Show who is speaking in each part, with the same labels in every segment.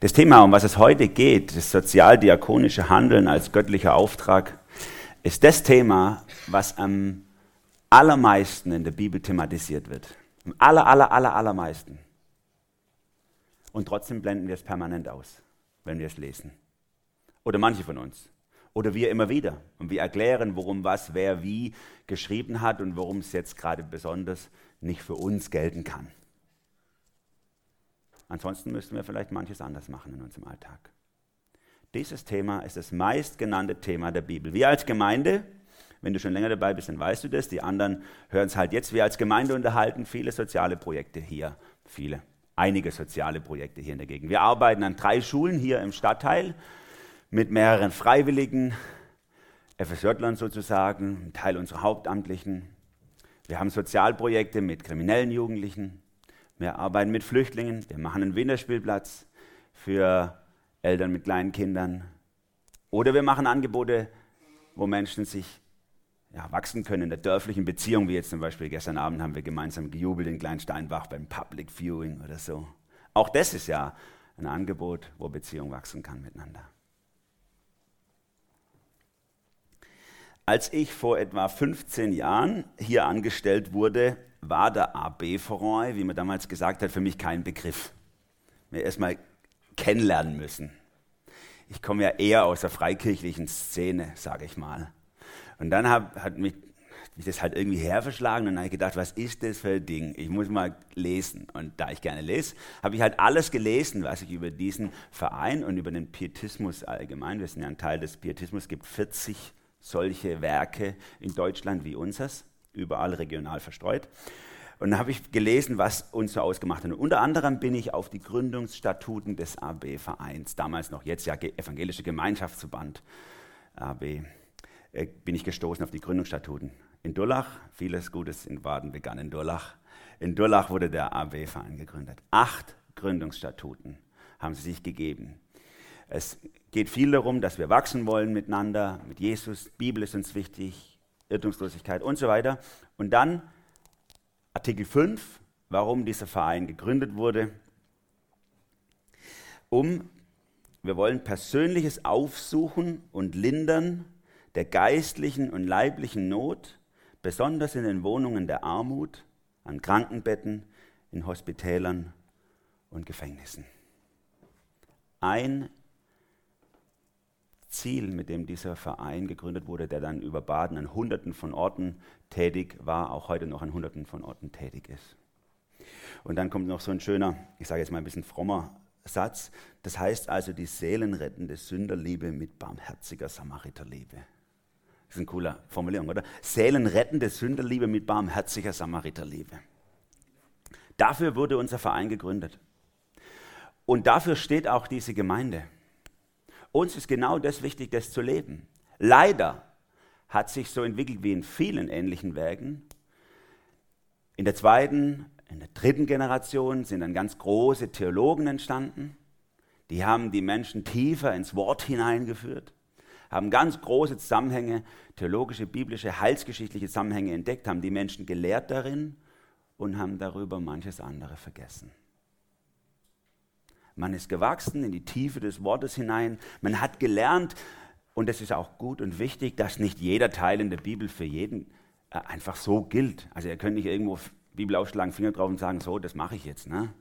Speaker 1: Das Thema, um was es heute geht, das sozialdiakonische Handeln als göttlicher Auftrag, ist das Thema, was am allermeisten in der Bibel thematisiert wird. Am aller, aller, aller, allermeisten. Und trotzdem blenden wir es permanent aus, wenn wir es lesen. Oder manche von uns. Oder wir immer wieder. Und wir erklären, worum was, wer wie geschrieben hat und warum es jetzt gerade besonders nicht für uns gelten kann. Ansonsten müssten wir vielleicht manches anders machen in unserem Alltag. Dieses Thema ist das meistgenannte Thema der Bibel. Wir als Gemeinde, wenn du schon länger dabei bist, dann weißt du das. Die anderen hören es halt jetzt. Wir als Gemeinde unterhalten viele soziale Projekte hier. Viele. Einige soziale Projekte hier in der Gegend. Wir arbeiten an drei Schulen hier im Stadtteil mit mehreren Freiwilligen, FSJlern sozusagen, Teil unserer Hauptamtlichen. Wir haben Sozialprojekte mit kriminellen Jugendlichen. Wir arbeiten mit Flüchtlingen. Wir machen einen Winterspielplatz für Eltern mit kleinen Kindern. Oder wir machen Angebote, wo Menschen sich ja, wachsen können in der dörflichen Beziehung, wie jetzt zum Beispiel gestern Abend haben wir gemeinsam gejubelt in Kleinsteinbach beim Public Viewing oder so. Auch das ist ja ein Angebot, wo Beziehung wachsen kann miteinander. Als ich vor etwa 15 Jahren hier angestellt wurde, war der AB-Verein, wie man damals gesagt hat, für mich kein Begriff. Mir erstmal kennenlernen müssen. Ich komme ja eher aus der freikirchlichen Szene, sage ich mal. Und dann hab, hat mich ich das halt irgendwie herverschlagen und dann habe ich gedacht, was ist das für ein Ding? Ich muss mal lesen. Und da ich gerne lese, habe ich halt alles gelesen, was ich über diesen Verein und über den Pietismus allgemein, wir sind ja ein Teil des Pietismus, gibt 40 solche Werke in Deutschland wie unseres, überall regional verstreut. Und dann habe ich gelesen, was uns so ausgemacht hat. Und unter anderem bin ich auf die Gründungsstatuten des AB-Vereins, damals noch jetzt ja Evangelische Gemeinschaftsverband AB, äh, bin ich gestoßen auf die Gründungsstatuten. In Durlach, vieles Gutes in Baden begann in Durlach. In Durlach wurde der AB-Verein gegründet. Acht Gründungsstatuten haben sie sich gegeben. Es geht viel darum, dass wir wachsen wollen miteinander, mit Jesus. Bibel ist uns wichtig, Irrtumslosigkeit und so weiter. Und dann Artikel 5, warum dieser Verein gegründet wurde. Um, wir wollen persönliches Aufsuchen und Lindern der geistlichen und leiblichen Not, besonders in den Wohnungen der Armut, an Krankenbetten, in Hospitälern und Gefängnissen. Ein Ziel, mit dem dieser Verein gegründet wurde, der dann über Baden an Hunderten von Orten tätig war, auch heute noch an Hunderten von Orten tätig ist. Und dann kommt noch so ein schöner, ich sage jetzt mal ein bisschen frommer Satz. Das heißt also die seelenrettende Sünderliebe mit barmherziger Samariterliebe. Das ist eine coole Formulierung, oder? Seelenrettende Sünderliebe mit barmherziger Samariterliebe. Dafür wurde unser Verein gegründet. Und dafür steht auch diese Gemeinde. Uns ist genau das wichtig, das zu leben. Leider hat sich so entwickelt wie in vielen ähnlichen Werken. In der zweiten, in der dritten Generation sind dann ganz große Theologen entstanden. Die haben die Menschen tiefer ins Wort hineingeführt, haben ganz große Zusammenhänge, theologische, biblische, heilsgeschichtliche Zusammenhänge entdeckt, haben die Menschen gelehrt darin und haben darüber manches andere vergessen. Man ist gewachsen in die Tiefe des Wortes hinein. Man hat gelernt, und es ist auch gut und wichtig, dass nicht jeder Teil in der Bibel für jeden äh, einfach so gilt. Also ihr könnt nicht irgendwo Bibel aufschlagen, Finger drauf und sagen, so, das mache ich jetzt. Ne?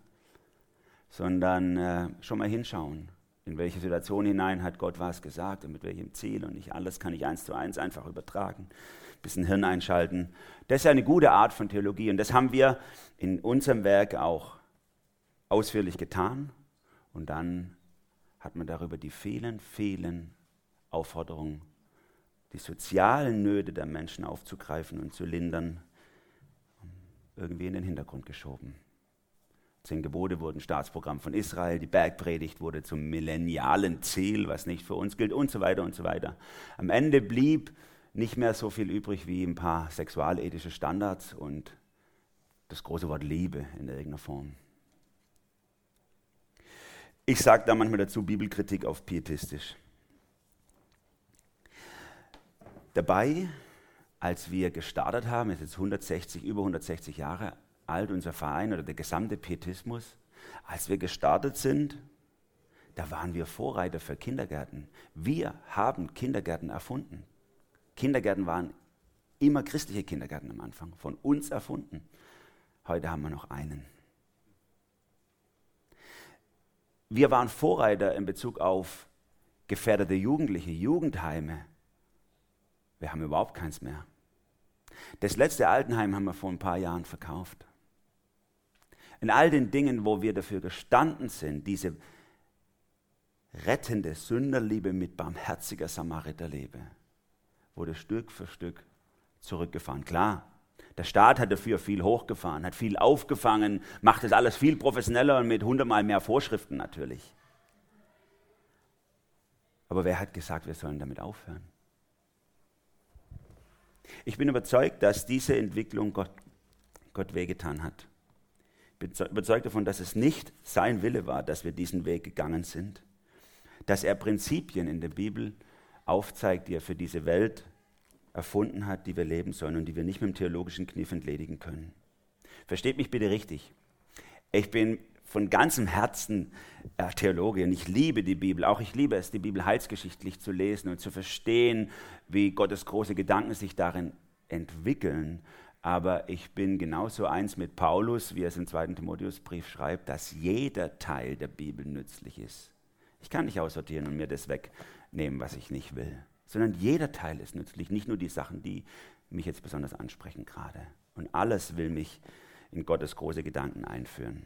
Speaker 1: Sondern äh, schon mal hinschauen, in welche Situation hinein hat Gott was gesagt und mit welchem Ziel. Und nicht alles kann ich eins zu eins einfach übertragen. Bisschen Hirn einschalten. Das ist eine gute Art von Theologie und das haben wir in unserem Werk auch ausführlich getan. Und dann hat man darüber die vielen, vielen Aufforderungen, die sozialen Nöte der Menschen aufzugreifen und zu lindern, irgendwie in den Hintergrund geschoben. Zehn Gebote wurden Staatsprogramm von Israel, die Bergpredigt wurde zum millennialen Ziel, was nicht für uns gilt und so weiter und so weiter. Am Ende blieb nicht mehr so viel übrig wie ein paar sexualethische Standards und das große Wort Liebe in irgendeiner Form. Ich sage da manchmal dazu Bibelkritik auf pietistisch. Dabei, als wir gestartet haben, ist jetzt 160, über 160 Jahre alt, unser Verein oder der gesamte Pietismus, als wir gestartet sind, da waren wir Vorreiter für Kindergärten. Wir haben Kindergärten erfunden. Kindergärten waren immer christliche Kindergärten am Anfang, von uns erfunden. Heute haben wir noch einen. Wir waren Vorreiter in Bezug auf gefährdete Jugendliche, Jugendheime. Wir haben überhaupt keins mehr. Das letzte Altenheim haben wir vor ein paar Jahren verkauft. In all den Dingen, wo wir dafür gestanden sind, diese rettende Sünderliebe mit barmherziger Samariterliebe, wurde Stück für Stück zurückgefahren. Klar, der Staat hat dafür viel hochgefahren, hat viel aufgefangen, macht das alles viel professioneller und mit hundertmal mehr Vorschriften natürlich. Aber wer hat gesagt, wir sollen damit aufhören? Ich bin überzeugt, dass diese Entwicklung Gott, Gott wehgetan hat. Ich bin überzeugt davon, dass es nicht sein Wille war, dass wir diesen Weg gegangen sind. Dass er Prinzipien in der Bibel aufzeigt, die er für diese Welt erfunden hat, die wir leben sollen und die wir nicht mit dem theologischen Kniff entledigen können. Versteht mich bitte richtig. Ich bin von ganzem Herzen äh, Theologe und ich liebe die Bibel. Auch ich liebe es, die Bibel heilsgeschichtlich zu lesen und zu verstehen, wie Gottes große Gedanken sich darin entwickeln. Aber ich bin genauso eins mit Paulus, wie er es im zweiten Timotheusbrief schreibt, dass jeder Teil der Bibel nützlich ist. Ich kann nicht aussortieren und mir das wegnehmen, was ich nicht will, sondern jeder Teil ist nützlich, nicht nur die Sachen, die mich jetzt besonders ansprechen gerade. Und alles will mich in Gottes große Gedanken einführen.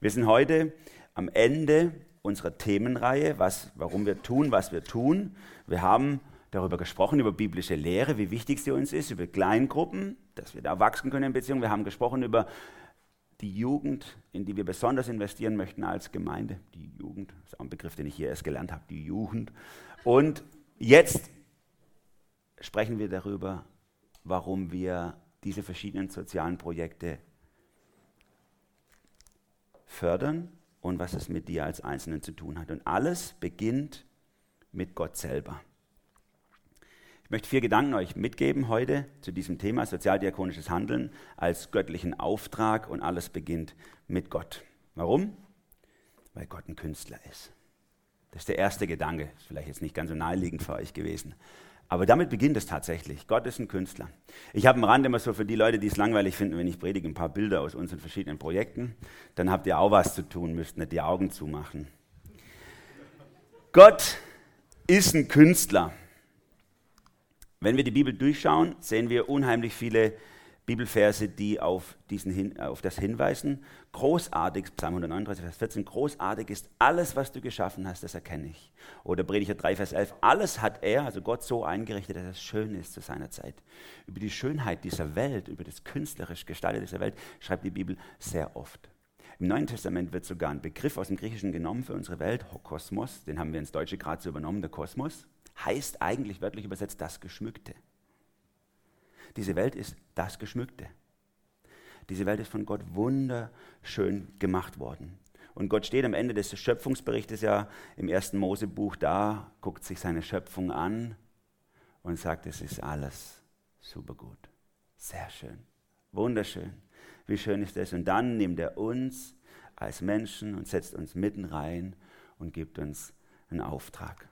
Speaker 1: Wir sind heute am Ende unserer Themenreihe, was, warum wir tun, was wir tun. Wir haben darüber gesprochen, über biblische Lehre, wie wichtig sie uns ist, über Kleingruppen, dass wir da wachsen können in Beziehungen. Wir haben gesprochen über die Jugend, in die wir besonders investieren möchten als Gemeinde. Die Jugend, ist auch ein Begriff, den ich hier erst gelernt habe, die Jugend. Und jetzt sprechen wir darüber, warum wir diese verschiedenen sozialen Projekte fördern und was es mit dir als Einzelnen zu tun hat. Und alles beginnt mit Gott selber. Ich möchte vier Gedanken euch mitgeben heute zu diesem Thema sozialdiakonisches Handeln als göttlichen Auftrag und alles beginnt mit Gott. Warum? Weil Gott ein Künstler ist. Das ist der erste Gedanke. Ist vielleicht jetzt nicht ganz so naheliegend für euch gewesen. Aber damit beginnt es tatsächlich. Gott ist ein Künstler. Ich habe am Rand immer so für die Leute, die es langweilig finden, wenn ich predige, ein paar Bilder aus unseren verschiedenen Projekten. Dann habt ihr auch was zu tun, müsst nicht die Augen zumachen. Gott ist ein Künstler. Wenn wir die Bibel durchschauen, sehen wir unheimlich viele Bibelverse, die auf, diesen hin, auf das hinweisen. Großartig, Psalm 139, Vers 14, großartig ist alles, was du geschaffen hast, das erkenne ich. Oder Prediger 3, Vers 11, alles hat er, also Gott so eingerichtet, dass es schön ist zu seiner Zeit. Über die Schönheit dieser Welt, über das künstlerisch Gestaltet dieser Welt schreibt die Bibel sehr oft. Im Neuen Testament wird sogar ein Begriff aus dem Griechischen genommen für unsere Welt, Kosmos, den haben wir ins Deutsche gerade so übernommen, der Kosmos, heißt eigentlich wörtlich übersetzt das Geschmückte. Diese Welt ist das Geschmückte. Diese Welt ist von Gott wunderschön gemacht worden. Und Gott steht am Ende des Schöpfungsberichtes ja im ersten Mosebuch da, guckt sich seine Schöpfung an und sagt, es ist alles super gut. Sehr schön. Wunderschön. Wie schön ist das? Und dann nimmt er uns als Menschen und setzt uns mitten rein und gibt uns einen Auftrag.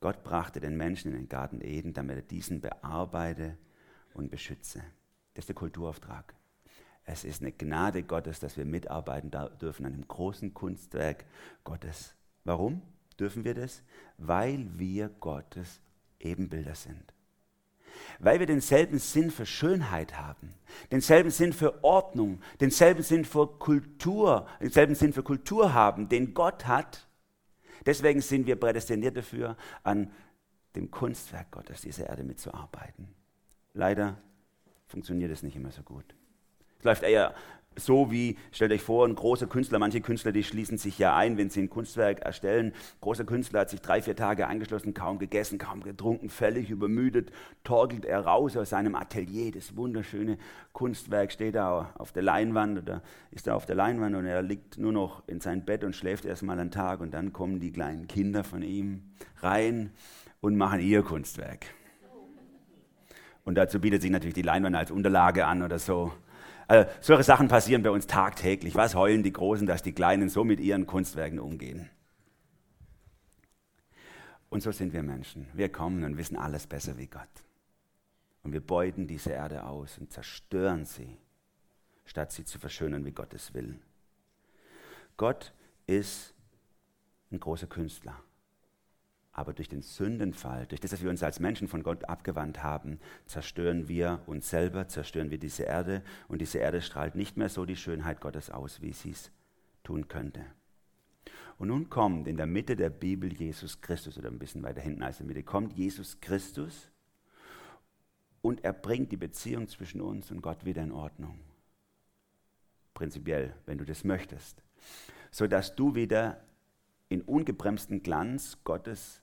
Speaker 1: Gott brachte den Menschen in den Garten Eden, damit er diesen bearbeite und beschütze. Das ist der Kulturauftrag. Es ist eine Gnade Gottes, dass wir mitarbeiten dürfen an einem großen Kunstwerk Gottes. Warum dürfen wir das? Weil wir Gottes Ebenbilder sind. Weil wir denselben Sinn für Schönheit haben, denselben Sinn für Ordnung, denselben Sinn für Kultur, denselben Sinn für Kultur haben, den Gott hat. Deswegen sind wir prädestiniert dafür, an dem Kunstwerk Gottes dieser Erde mitzuarbeiten. Leider funktioniert es nicht immer so gut. Es läuft eher so wie, stellt euch vor, ein großer Künstler, manche Künstler, die schließen sich ja ein, wenn sie ein Kunstwerk erstellen. Ein großer Künstler hat sich drei, vier Tage eingeschlossen, kaum gegessen, kaum getrunken, völlig übermüdet, torkelt er raus aus seinem Atelier. Das wunderschöne Kunstwerk steht da auf der Leinwand oder ist da auf der Leinwand und er liegt nur noch in sein Bett und schläft erstmal einen Tag und dann kommen die kleinen Kinder von ihm rein und machen ihr Kunstwerk. Und dazu bietet sich natürlich die Leinwand als Unterlage an oder so. Also, solche Sachen passieren bei uns tagtäglich. Was heulen die Großen, dass die Kleinen so mit ihren Kunstwerken umgehen? Und so sind wir Menschen. Wir kommen und wissen alles besser wie Gott. Und wir beuten diese Erde aus und zerstören sie, statt sie zu verschönern, wie Gott es will. Gott ist ein großer Künstler. Aber durch den Sündenfall, durch das, dass wir uns als Menschen von Gott abgewandt haben, zerstören wir uns selber, zerstören wir diese Erde und diese Erde strahlt nicht mehr so die Schönheit Gottes aus, wie sie es tun könnte. Und nun kommt in der Mitte der Bibel Jesus Christus, oder ein bisschen weiter hinten als in der Mitte, kommt Jesus Christus und er bringt die Beziehung zwischen uns und Gott wieder in Ordnung. Prinzipiell, wenn du das möchtest. Sodass du wieder in ungebremsten Glanz Gottes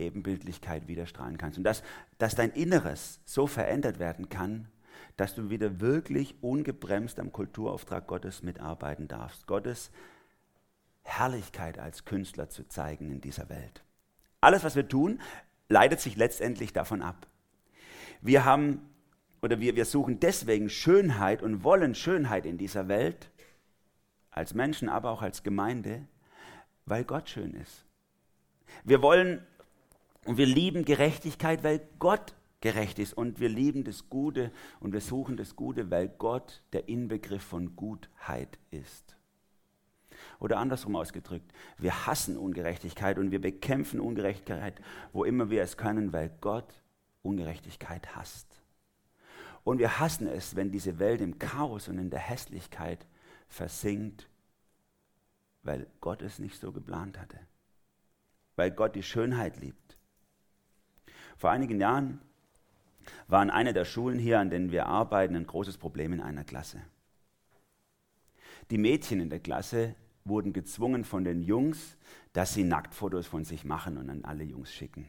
Speaker 1: Ebenbildlichkeit widerstrahlen kannst. Und dass, dass dein Inneres so verändert werden kann, dass du wieder wirklich ungebremst am Kulturauftrag Gottes mitarbeiten darfst. Gottes Herrlichkeit als Künstler zu zeigen in dieser Welt. Alles, was wir tun, leitet sich letztendlich davon ab. Wir haben oder wir, wir suchen deswegen Schönheit und wollen Schönheit in dieser Welt, als Menschen, aber auch als Gemeinde, weil Gott schön ist. Wir wollen und wir lieben Gerechtigkeit, weil Gott gerecht ist. Und wir lieben das Gute und wir suchen das Gute, weil Gott der Inbegriff von Gutheit ist. Oder andersrum ausgedrückt, wir hassen Ungerechtigkeit und wir bekämpfen Ungerechtigkeit, wo immer wir es können, weil Gott Ungerechtigkeit hasst. Und wir hassen es, wenn diese Welt im Chaos und in der Hässlichkeit versinkt, weil Gott es nicht so geplant hatte. Weil Gott die Schönheit liebt. Vor einigen Jahren war in einer der Schulen hier, an denen wir arbeiten, ein großes Problem in einer Klasse. Die Mädchen in der Klasse wurden gezwungen von den Jungs, dass sie Nacktfotos von sich machen und an alle Jungs schicken.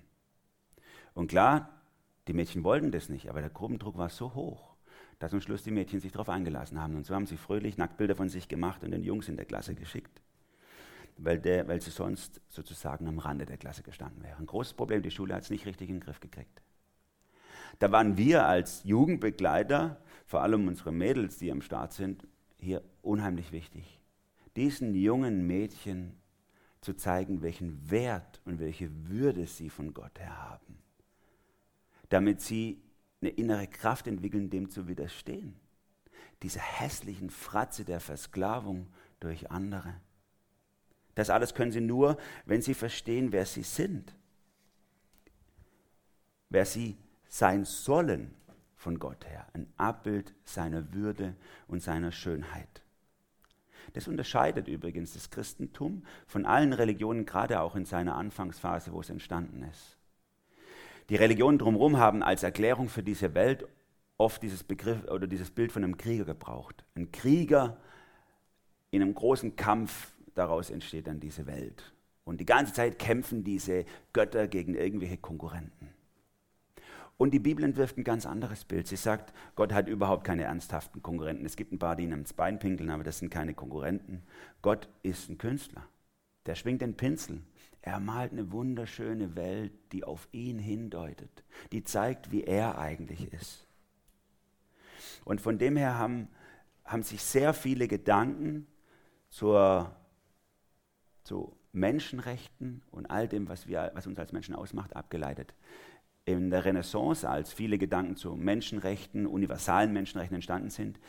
Speaker 1: Und klar, die Mädchen wollten das nicht, aber der Gruppendruck war so hoch, dass am Schluss die Mädchen sich darauf eingelassen haben. Und so haben sie fröhlich Nacktbilder von sich gemacht und den Jungs in der Klasse geschickt, weil, der, weil sie sonst sozusagen am Rande der Klasse gestanden wären. Ein großes Problem, die Schule hat es nicht richtig in den Griff gekriegt. Da waren wir als Jugendbegleiter, vor allem unsere Mädels, die am Start sind, hier unheimlich wichtig diesen jungen Mädchen zu zeigen, welchen Wert und welche Würde sie von Gott her haben, damit sie eine innere Kraft entwickeln, dem zu widerstehen. Diese hässlichen Fratze der Versklavung durch andere. Das alles können sie nur, wenn sie verstehen, wer sie sind, wer sie sein sollen von Gott her, ein Abbild seiner Würde und seiner Schönheit. Das unterscheidet übrigens das Christentum von allen Religionen, gerade auch in seiner Anfangsphase, wo es entstanden ist. Die Religionen drumherum haben als Erklärung für diese Welt oft dieses Begriff oder dieses Bild von einem Krieger gebraucht. Ein Krieger in einem großen Kampf, daraus entsteht dann diese Welt. Und die ganze Zeit kämpfen diese Götter gegen irgendwelche Konkurrenten. Und die Bibel entwirft ein ganz anderes Bild. Sie sagt, Gott hat überhaupt keine ernsthaften Konkurrenten. Es gibt ein paar, die ihm ins Bein pinkeln, aber das sind keine Konkurrenten. Gott ist ein Künstler. Der schwingt den Pinsel. Er malt eine wunderschöne Welt, die auf ihn hindeutet, die zeigt, wie er eigentlich ist. Und von dem her haben, haben sich sehr viele Gedanken zur, zu Menschenrechten und all dem, was, wir, was uns als Menschen ausmacht, abgeleitet in der Renaissance, als viele Gedanken zu Menschenrechten, universalen Menschenrechten entstanden sind,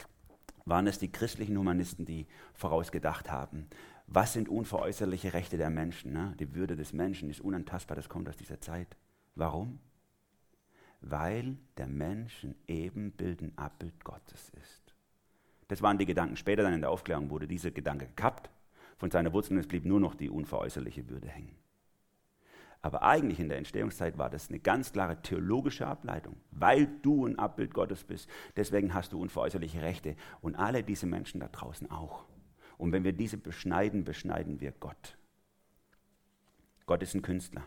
Speaker 1: waren es die christlichen Humanisten, die vorausgedacht haben. Was sind unveräußerliche Rechte der Menschen? Ne? Die Würde des Menschen ist unantastbar, das kommt aus dieser Zeit. Warum? Weil der Mensch ein Ebenbild, Abbild Gottes ist. Das waren die Gedanken. Später dann in der Aufklärung wurde dieser Gedanke gekappt von seiner Wurzel und es blieb nur noch die unveräußerliche Würde hängen. Aber eigentlich in der Entstehungszeit war das eine ganz klare theologische Ableitung, weil du ein Abbild Gottes bist. Deswegen hast du unveräußerliche Rechte und alle diese Menschen da draußen auch. Und wenn wir diese beschneiden, beschneiden wir Gott. Gott ist ein Künstler.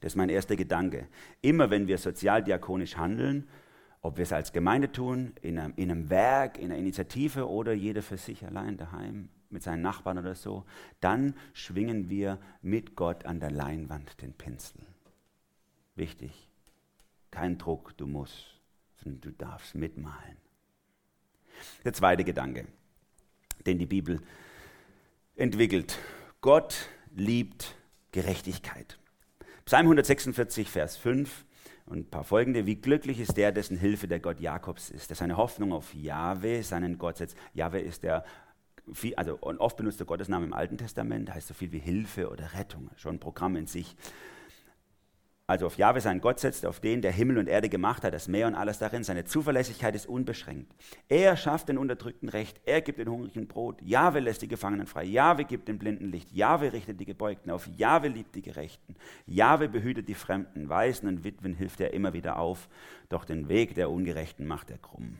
Speaker 1: Das ist mein erster Gedanke. Immer wenn wir sozialdiakonisch handeln, ob wir es als Gemeinde tun, in einem, in einem Werk, in einer Initiative oder jeder für sich allein daheim, mit seinen Nachbarn oder so, dann schwingen wir mit Gott an der Leinwand den Pinsel. Wichtig, kein Druck, du musst, sondern du darfst mitmalen. Der zweite Gedanke, den die Bibel entwickelt. Gott liebt Gerechtigkeit. Psalm 146, Vers 5 und ein paar folgende. Wie glücklich ist der, dessen Hilfe der Gott Jakobs ist, der seine Hoffnung auf Jahwe, seinen Gott setzt. Jahwe ist der, also oft benutzte Gottesname im Alten Testament, heißt so viel wie Hilfe oder Rettung, schon ein Programm in sich also auf Jahwe seinen Gott setzt, auf den, der Himmel und Erde gemacht hat, das Meer und alles darin. Seine Zuverlässigkeit ist unbeschränkt. Er schafft den Unterdrückten Recht, er gibt den Hungrigen Brot, Jahwe lässt die Gefangenen frei, Jahwe gibt den Blinden Licht, Jahwe richtet die Gebeugten auf, Jahwe liebt die Gerechten, Jahwe behütet die Fremden, Waisen und Witwen hilft er immer wieder auf, doch den Weg der Ungerechten macht er krumm.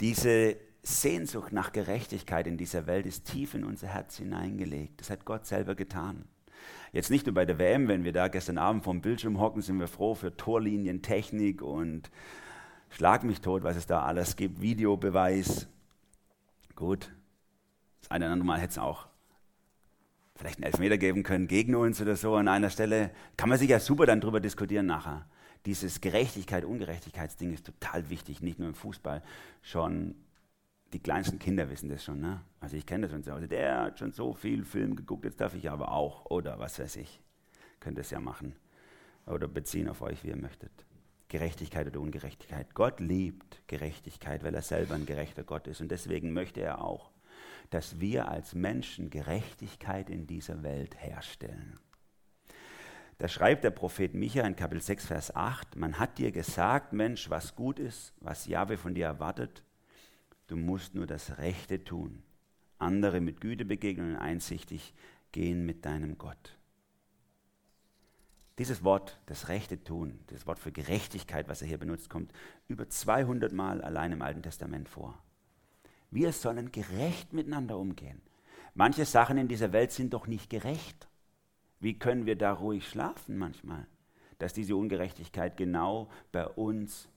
Speaker 1: Diese Sehnsucht nach Gerechtigkeit in dieser Welt ist tief in unser Herz hineingelegt. Das hat Gott selber getan. Jetzt nicht nur bei der WM, wenn wir da gestern Abend vom Bildschirm hocken, sind wir froh für Torlinien, Technik und Schlag mich tot, was es da alles gibt, Videobeweis. Gut, das eine oder andere Mal hätte es auch vielleicht einen Elfmeter geben können gegen uns oder so an einer Stelle. Kann man sich ja super dann drüber diskutieren nachher. Dieses Gerechtigkeit, Ungerechtigkeitsding ist total wichtig, nicht nur im Fußball, schon die kleinsten Kinder wissen das schon. Ne? Also ich kenne das von zu Hause. Der hat schon so viel Film geguckt, jetzt darf ich aber auch. Oder was weiß ich. Könnt es ja machen. Oder beziehen auf euch, wie ihr möchtet. Gerechtigkeit oder Ungerechtigkeit. Gott liebt Gerechtigkeit, weil er selber ein gerechter Gott ist. Und deswegen möchte er auch, dass wir als Menschen Gerechtigkeit in dieser Welt herstellen. Da schreibt der Prophet Micha in Kapitel 6, Vers 8, man hat dir gesagt, Mensch, was gut ist, was Jahwe von dir erwartet, Du musst nur das Rechte tun, andere mit Güte begegnen und einsichtig gehen mit deinem Gott. Dieses Wort, das Rechte tun, das Wort für Gerechtigkeit, was er hier benutzt, kommt über 200 Mal allein im Alten Testament vor. Wir sollen gerecht miteinander umgehen. Manche Sachen in dieser Welt sind doch nicht gerecht. Wie können wir da ruhig schlafen manchmal, dass diese Ungerechtigkeit genau bei uns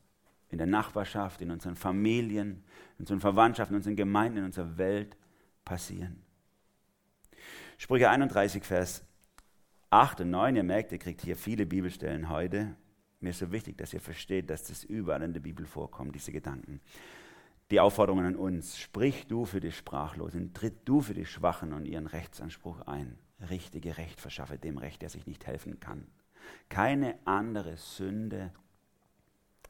Speaker 1: in der Nachbarschaft, in unseren Familien, in unseren Verwandtschaften, in unseren Gemeinden, in unserer Welt passieren. Sprüche 31, Vers 8 und 9, ihr merkt, ihr kriegt hier viele Bibelstellen heute. Mir ist so wichtig, dass ihr versteht, dass das überall in der Bibel vorkommt, diese Gedanken. Die Aufforderungen an uns, sprich du für die Sprachlosen, tritt du für die Schwachen und ihren Rechtsanspruch ein. Richtige Recht verschaffe dem Recht, der sich nicht helfen kann. Keine andere Sünde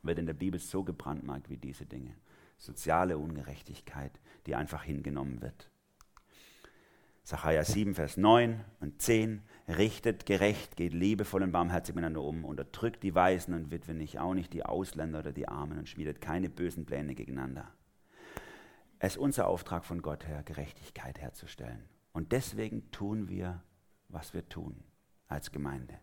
Speaker 1: wird in der Bibel so gebrandmarkt wie diese Dinge. Soziale Ungerechtigkeit, die einfach hingenommen wird. Sacharja 7, Vers 9 und 10. Richtet gerecht, geht liebevoll und barmherzig miteinander um, unterdrückt die Weisen und Witwen nicht, auch nicht die Ausländer oder die Armen und schmiedet keine bösen Pläne gegeneinander. Es ist unser Auftrag von Gott her, Gerechtigkeit herzustellen. Und deswegen tun wir, was wir tun als Gemeinde.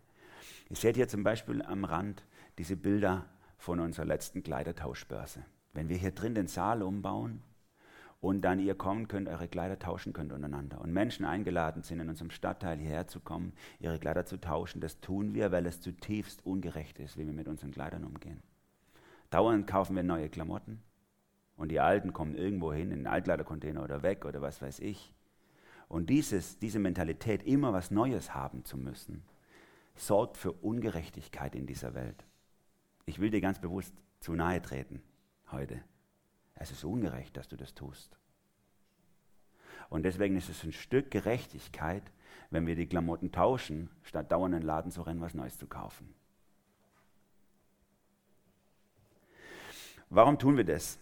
Speaker 1: Ihr seht hier zum Beispiel am Rand diese Bilder von unserer letzten Kleidertauschbörse. Wenn wir hier drin den Saal umbauen und dann ihr kommen könnt, eure Kleider tauschen könnt untereinander und Menschen eingeladen sind, in unserem Stadtteil hierher zu kommen, ihre Kleider zu tauschen, das tun wir, weil es zutiefst ungerecht ist, wie wir mit unseren Kleidern umgehen. Dauernd kaufen wir neue Klamotten und die alten kommen irgendwo hin, in den Altkleidercontainer oder weg oder was weiß ich. Und dieses, diese Mentalität, immer was Neues haben zu müssen, sorgt für Ungerechtigkeit in dieser Welt. Ich will dir ganz bewusst zu nahe treten heute. Es ist ungerecht, dass du das tust. Und deswegen ist es ein Stück Gerechtigkeit, wenn wir die Klamotten tauschen, statt dauernd in den Laden zu rennen, was Neues zu kaufen. Warum tun wir das?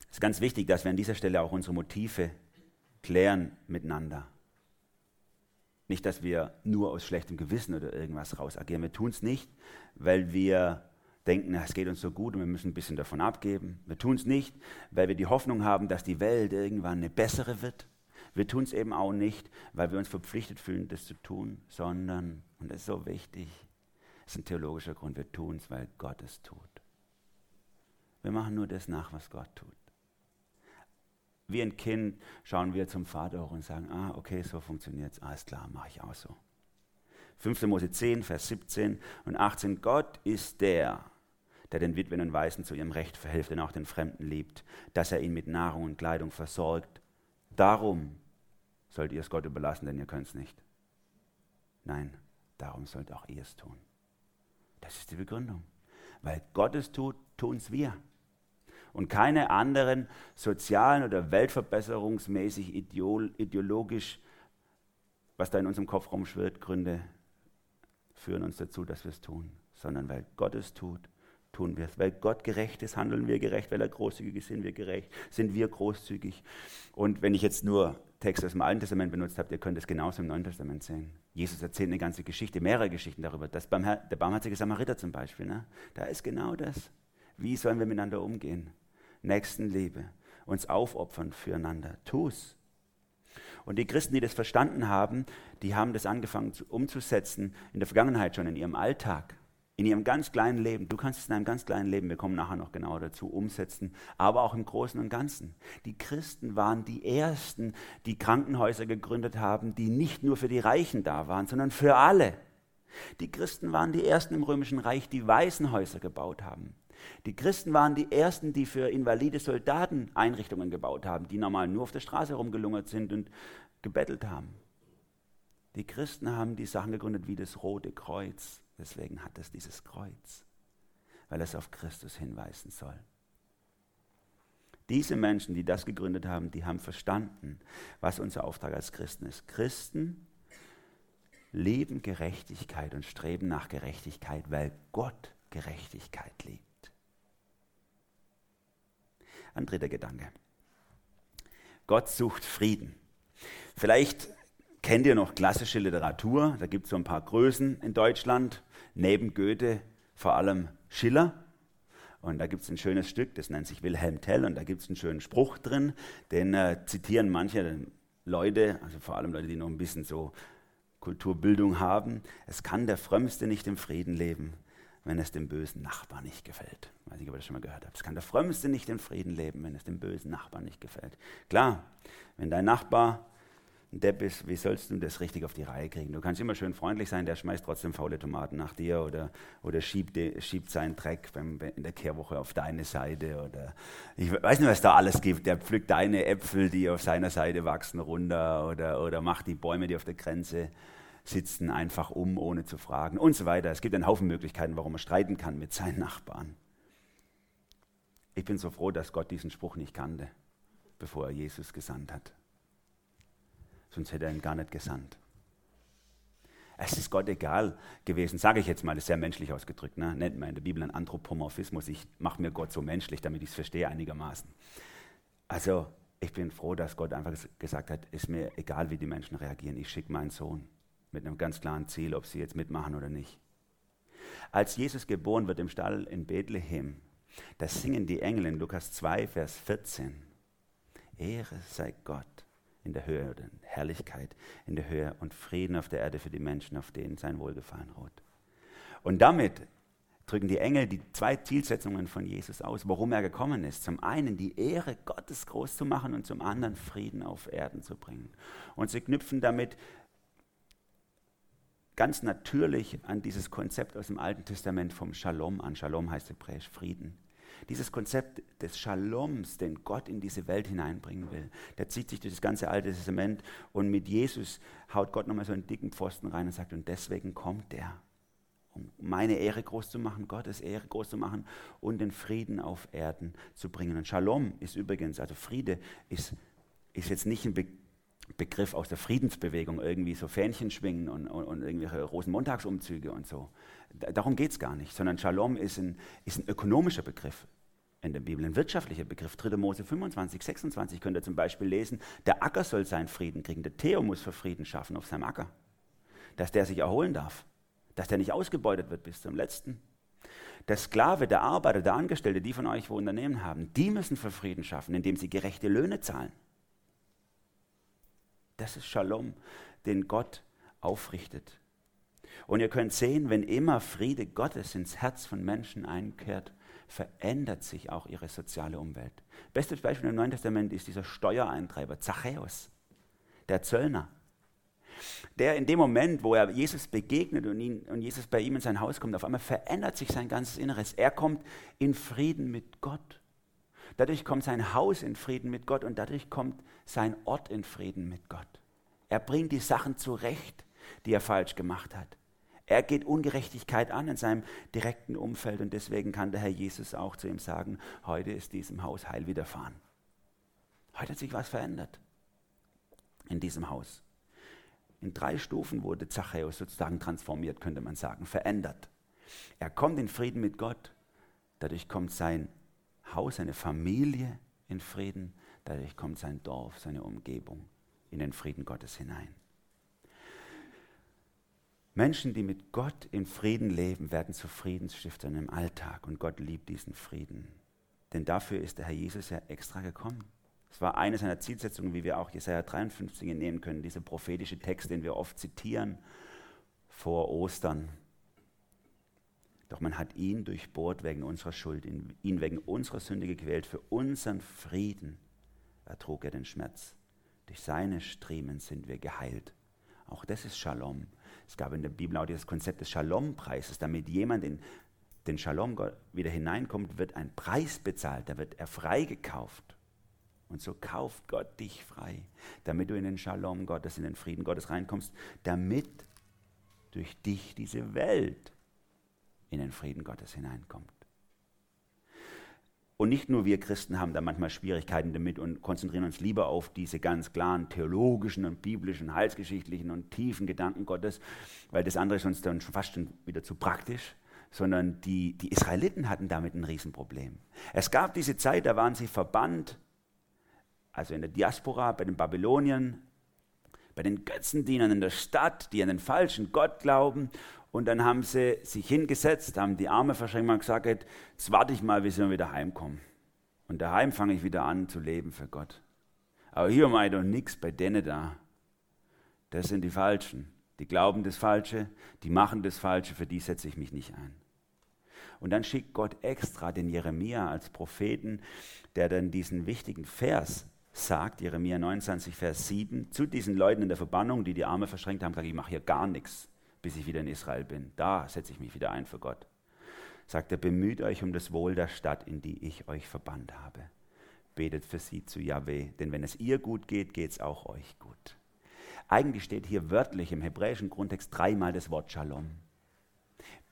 Speaker 1: Es ist ganz wichtig, dass wir an dieser Stelle auch unsere Motive klären miteinander. Nicht, dass wir nur aus schlechtem Gewissen oder irgendwas raus agieren. Wir tun es nicht, weil wir denken, es geht uns so gut und wir müssen ein bisschen davon abgeben. Wir tun es nicht, weil wir die Hoffnung haben, dass die Welt irgendwann eine bessere wird. Wir tun es eben auch nicht, weil wir uns verpflichtet fühlen, das zu tun, sondern, und das ist so wichtig, das ist ein theologischer Grund, wir tun es, weil Gott es tut. Wir machen nur das nach, was Gott tut. Wie ein Kind schauen wir zum Vater hoch und sagen, ah, okay, so funktioniert es, alles klar, mache ich auch so. 5. Mose 10, Vers 17 und 18, Gott ist der, der den Witwen und Waisen zu ihrem Recht verhilft und auch den Fremden liebt, dass er ihn mit Nahrung und Kleidung versorgt. Darum sollt ihr es Gott überlassen, denn ihr könnt es nicht. Nein, darum sollt auch ihr es tun. Das ist die Begründung. Weil Gott es tut, tun es wir. Und keine anderen sozialen oder weltverbesserungsmäßig ideologisch, was da in unserem Kopf rumschwirrt, Gründe führen uns dazu, dass wir es tun, sondern weil Gott es tut, tun wir es. Weil Gott gerecht ist, handeln wir gerecht. Weil er großzügig ist, sind wir gerecht, sind wir großzügig. Und wenn ich jetzt nur Texte aus dem Alten Testament benutzt habe, ihr könnt es genauso im Neuen Testament sehen. Jesus erzählt eine ganze Geschichte, mehrere Geschichten darüber. Das Barmher der barmherzige Samariter zum Beispiel, ne? da ist genau das. Wie sollen wir miteinander umgehen? Nächstenliebe, uns aufopfern füreinander. Tu's. Und die Christen, die das verstanden haben, die haben das angefangen umzusetzen in der Vergangenheit schon, in ihrem Alltag in ihrem ganz kleinen Leben, du kannst es in einem ganz kleinen Leben, wir kommen nachher noch genauer dazu, umsetzen, aber auch im Großen und Ganzen. Die Christen waren die Ersten, die Krankenhäuser gegründet haben, die nicht nur für die Reichen da waren, sondern für alle. Die Christen waren die Ersten im Römischen Reich, die Waisenhäuser gebaut haben. Die Christen waren die Ersten, die für invalide Soldaten Einrichtungen gebaut haben, die normal nur auf der Straße herumgelungert sind und gebettelt haben. Die Christen haben die Sachen gegründet wie das Rote Kreuz, Deswegen hat es dieses Kreuz, weil es auf Christus hinweisen soll. Diese Menschen, die das gegründet haben, die haben verstanden, was unser Auftrag als Christen ist. Christen leben Gerechtigkeit und streben nach Gerechtigkeit, weil Gott Gerechtigkeit liebt. Ein dritter Gedanke. Gott sucht Frieden. Vielleicht kennt ihr noch klassische Literatur, da gibt es so ein paar Größen in Deutschland, neben Goethe vor allem Schiller. Und da gibt es ein schönes Stück, das nennt sich Wilhelm Tell, und da gibt es einen schönen Spruch drin, den äh, zitieren manche Leute, also vor allem Leute, die noch ein bisschen so Kulturbildung haben. Es kann der Frömmste nicht im Frieden leben, wenn es dem bösen Nachbar nicht gefällt. Weiß nicht, ob ihr das schon mal gehört habt. Es kann der Frömmste nicht im Frieden leben, wenn es dem bösen Nachbar nicht gefällt. Klar, wenn dein Nachbar ein Depp ist, wie sollst du das richtig auf die Reihe kriegen? Du kannst immer schön freundlich sein, der schmeißt trotzdem faule Tomaten nach dir oder, oder schiebt, schiebt seinen Dreck beim, in der Kehrwoche auf deine Seite oder ich weiß nicht, was da alles gibt. Der pflückt deine Äpfel, die auf seiner Seite wachsen, runter oder, oder macht die Bäume, die auf der Grenze sitzen, einfach um, ohne zu fragen und so weiter. Es gibt einen Haufen Möglichkeiten, warum man streiten kann mit seinen Nachbarn. Ich bin so froh, dass Gott diesen Spruch nicht kannte, bevor er Jesus gesandt hat sonst hätte er ihn gar nicht gesandt. Es ist Gott egal gewesen, sage ich jetzt mal, das ist sehr menschlich ausgedrückt, ne? nennt man in der Bibel einen Anthropomorphismus. Ich mache mir Gott so menschlich, damit ich es verstehe einigermaßen. Also ich bin froh, dass Gott einfach gesagt hat, ist mir egal, wie die Menschen reagieren, ich schicke meinen Sohn mit einem ganz klaren Ziel, ob sie jetzt mitmachen oder nicht. Als Jesus geboren wird im Stall in Bethlehem, da singen die Engel in Lukas 2, Vers 14, Ehre sei Gott in der Höhe oder Herrlichkeit in der Höhe und Frieden auf der Erde für die Menschen, auf denen sein Wohlgefallen ruht. Und damit drücken die Engel die zwei Zielsetzungen von Jesus aus, warum er gekommen ist. Zum einen die Ehre Gottes groß zu machen und zum anderen Frieden auf Erden zu bringen. Und sie knüpfen damit ganz natürlich an dieses Konzept aus dem Alten Testament vom Shalom an. Shalom heißt hebräisch Frieden. Dieses Konzept des Shaloms, den Gott in diese Welt hineinbringen will, der zieht sich durch das ganze Alte Testament und mit Jesus haut Gott nochmal so einen dicken Pfosten rein und sagt, und deswegen kommt er, um meine Ehre groß zu machen, Gottes Ehre groß zu machen und den Frieden auf Erden zu bringen. Und Shalom ist übrigens, also Friede ist, ist jetzt nicht ein Be Begriff aus der Friedensbewegung, irgendwie so Fähnchen schwingen und, und, und irgendwelche Rosenmontagsumzüge und so. Darum geht es gar nicht, sondern Shalom ist ein, ist ein ökonomischer Begriff in der Bibel, ein wirtschaftlicher Begriff. 3. Mose 25, 26 könnt ihr zum Beispiel lesen, der Acker soll seinen Frieden kriegen, der Theo muss für Frieden schaffen auf seinem Acker, dass der sich erholen darf, dass der nicht ausgebeutet wird bis zum letzten. Der Sklave, der Arbeiter, der Angestellte, die von euch, wo Unternehmen haben, die müssen für Frieden schaffen, indem sie gerechte Löhne zahlen. Das ist Shalom, den Gott aufrichtet. Und ihr könnt sehen, wenn immer Friede Gottes ins Herz von Menschen einkehrt, verändert sich auch ihre soziale Umwelt. Bestes Beispiel im Neuen Testament ist dieser Steuereintreiber, Zachäus, der Zöllner. Der in dem Moment, wo er Jesus begegnet und, ihn, und Jesus bei ihm in sein Haus kommt, auf einmal verändert sich sein ganzes Inneres. Er kommt in Frieden mit Gott. Dadurch kommt sein Haus in Frieden mit Gott und dadurch kommt sein Ort in Frieden mit Gott. Er bringt die Sachen zurecht, die er falsch gemacht hat. Er geht Ungerechtigkeit an in seinem direkten Umfeld und deswegen kann der Herr Jesus auch zu ihm sagen, heute ist diesem Haus Heil widerfahren. Heute hat sich was verändert in diesem Haus. In drei Stufen wurde Zachäus sozusagen transformiert, könnte man sagen, verändert. Er kommt in Frieden mit Gott, dadurch kommt sein Haus, seine Familie in Frieden, dadurch kommt sein Dorf, seine Umgebung in den Frieden Gottes hinein. Menschen, die mit Gott in Frieden leben, werden zu Friedensstiftern im Alltag und Gott liebt diesen Frieden. Denn dafür ist der Herr Jesus ja extra gekommen. Es war eine seiner Zielsetzungen, wie wir auch Jesaja 53 entnehmen können, dieser prophetische Text, den wir oft zitieren vor Ostern. Doch man hat ihn durchbohrt wegen unserer Schuld, ihn wegen unserer Sünde gequält. Für unseren Frieden ertrug er den Schmerz. Durch seine Striemen sind wir geheilt. Auch das ist Shalom. Es gab in der Bibel auch dieses Konzept des Shalom-Preises. Damit jemand in den Shalom wieder hineinkommt, wird ein Preis bezahlt, da wird er freigekauft. Und so kauft Gott dich frei, damit du in den Shalom Gottes, in den Frieden Gottes reinkommst, damit durch dich diese Welt in den Frieden Gottes hineinkommt. Und nicht nur wir Christen haben da manchmal Schwierigkeiten damit und konzentrieren uns lieber auf diese ganz klaren theologischen und biblischen, heilsgeschichtlichen und tiefen Gedanken Gottes, weil das andere ist uns dann schon fast schon wieder zu praktisch, sondern die, die Israeliten hatten damit ein Riesenproblem. Es gab diese Zeit, da waren sie verbannt, also in der Diaspora, bei den Babyloniern, bei den Götzendienern in der Stadt, die an den falschen Gott glauben und dann haben sie sich hingesetzt, haben die Arme verschränkt und gesagt, jetzt warte ich mal, bis wir wieder heimkommen. Und daheim fange ich wieder an zu leben für Gott. Aber hier mache ich doch nichts bei denen da. Das sind die Falschen. Die glauben das Falsche, die machen das Falsche, für die setze ich mich nicht ein. Und dann schickt Gott extra den Jeremia als Propheten, der dann diesen wichtigen Vers sagt, Jeremia 29, Vers 7, zu diesen Leuten in der Verbannung, die die Arme verschränkt haben, sagt, ich mache hier gar nichts bis ich wieder in Israel bin. Da setze ich mich wieder ein für Gott. Sagt er, bemüht euch um das Wohl der Stadt, in die ich euch verbannt habe. Betet für sie zu Yahweh, denn wenn es ihr gut geht, geht es auch euch gut. Eigentlich steht hier wörtlich im hebräischen Grundtext dreimal das Wort Shalom.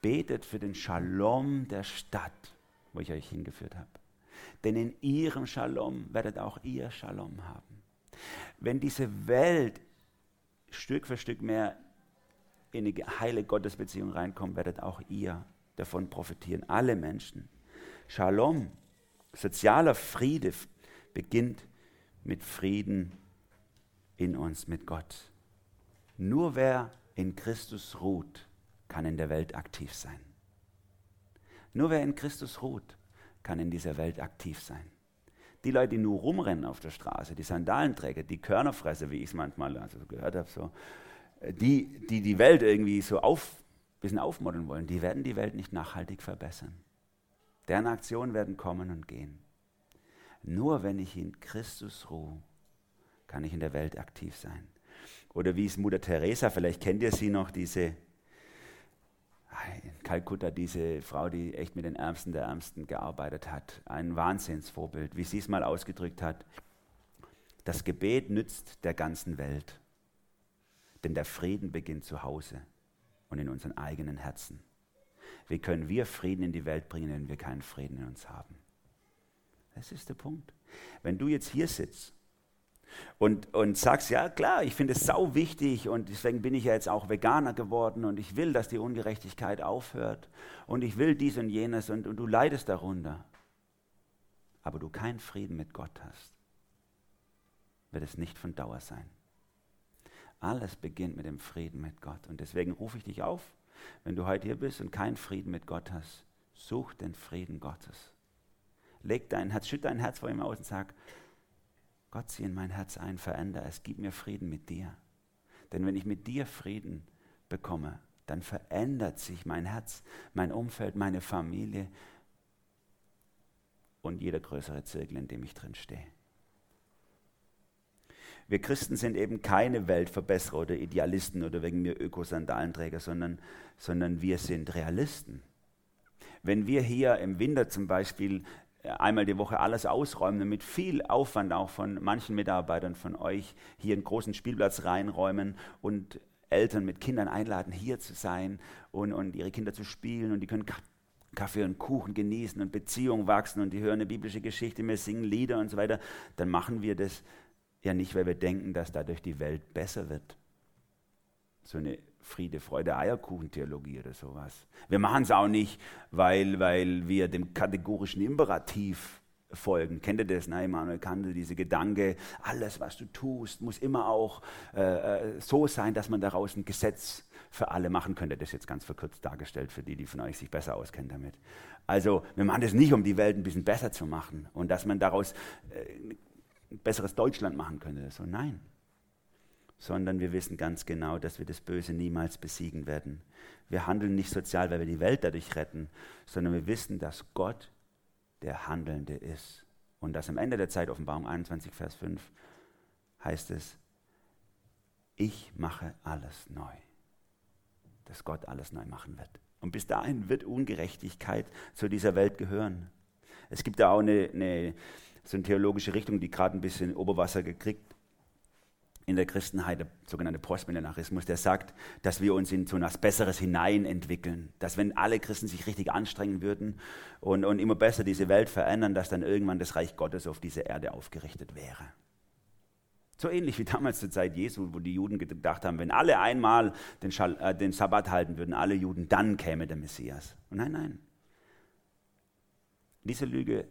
Speaker 1: Betet für den Shalom der Stadt, wo ich euch hingeführt habe. Denn in ihrem Shalom werdet auch ihr Shalom haben. Wenn diese Welt Stück für Stück mehr in eine heile Gottesbeziehung reinkommt, werdet auch ihr davon profitieren. Alle Menschen. Shalom, sozialer Friede beginnt mit Frieden in uns, mit Gott. Nur wer in Christus ruht, kann in der Welt aktiv sein. Nur wer in Christus ruht, kann in dieser Welt aktiv sein. Die Leute, die nur rumrennen auf der Straße, die Sandalenträger, die Körnerfresser, wie ich es manchmal also gehört habe, so, die, die die Welt irgendwie so auf, bisschen aufmodeln wollen, die werden die Welt nicht nachhaltig verbessern. Deren Aktionen werden kommen und gehen. Nur wenn ich in Christus ruhe, kann ich in der Welt aktiv sein. Oder wie es Mutter Teresa, vielleicht kennt ihr sie noch, diese in Kalkutta, diese Frau, die echt mit den Ärmsten der Ärmsten gearbeitet hat. Ein Wahnsinnsvorbild, wie sie es mal ausgedrückt hat. Das Gebet nützt der ganzen Welt. Denn der Frieden beginnt zu Hause und in unseren eigenen Herzen. Wie können wir Frieden in die Welt bringen, wenn wir keinen Frieden in uns haben? Das ist der Punkt. Wenn du jetzt hier sitzt und, und sagst, ja klar, ich finde es sau wichtig und deswegen bin ich ja jetzt auch Veganer geworden und ich will, dass die Ungerechtigkeit aufhört und ich will dies und jenes und, und du leidest darunter, aber du keinen Frieden mit Gott hast, wird es nicht von Dauer sein. Alles beginnt mit dem Frieden mit Gott. Und deswegen rufe ich dich auf, wenn du heute hier bist und keinen Frieden mit Gott hast, such den Frieden Gottes. Leg dein Herz, schütt dein Herz vor ihm aus und sag, Gott, zieh in mein Herz ein, veränder es, gib mir Frieden mit dir. Denn wenn ich mit dir Frieden bekomme, dann verändert sich mein Herz, mein Umfeld, meine Familie und jeder größere Zirkel, in dem ich drin stehe. Wir Christen sind eben keine Weltverbesserer oder Idealisten oder wegen mir Ökosandalenträger, sondern, sondern wir sind Realisten. Wenn wir hier im Winter zum Beispiel äh, einmal die Woche alles ausräumen, mit viel Aufwand auch von manchen Mitarbeitern von euch hier einen großen Spielplatz reinräumen und Eltern mit Kindern einladen, hier zu sein und, und ihre Kinder zu spielen und die können Kaffee und Kuchen genießen und Beziehungen wachsen und die hören eine biblische Geschichte, wir singen Lieder und so weiter, dann machen wir das ja nicht, weil wir denken, dass dadurch die Welt besser wird, so eine Friede, Freude, Eierkuchentheologie oder sowas. Wir machen es auch nicht, weil, weil wir dem kategorischen Imperativ folgen. Kennt ihr das? Ne? Immanuel Kant, diese Gedanke, alles, was du tust, muss immer auch äh, äh, so sein, dass man daraus ein Gesetz für alle machen könnte. Das ist jetzt ganz verkürzt dargestellt für die, die von euch sich besser auskennen damit. Also wir machen das nicht, um die Welt ein bisschen besser zu machen und dass man daraus äh, ein besseres Deutschland machen könnte. So, nein, sondern wir wissen ganz genau, dass wir das Böse niemals besiegen werden. Wir handeln nicht sozial, weil wir die Welt dadurch retten, sondern wir wissen, dass Gott der Handelnde ist. Und dass am Ende der Zeit, Offenbarung 21, Vers 5, heißt es, ich mache alles neu. Dass Gott alles neu machen wird. Und bis dahin wird Ungerechtigkeit zu dieser Welt gehören. Es gibt da auch eine, eine so eine theologische Richtung, die gerade ein bisschen Oberwasser gekriegt in der Christenheit, der sogenannte Postmillenarismus, der sagt, dass wir uns in so etwas Besseres hinein entwickeln. Dass wenn alle Christen sich richtig anstrengen würden und, und immer besser diese Welt verändern, dass dann irgendwann das Reich Gottes auf dieser Erde aufgerichtet wäre. So ähnlich wie damals zur Zeit Jesu, wo die Juden gedacht haben, wenn alle einmal den, Schal äh, den Sabbat halten würden, alle Juden, dann käme der Messias. Nein, nein. Diese Lüge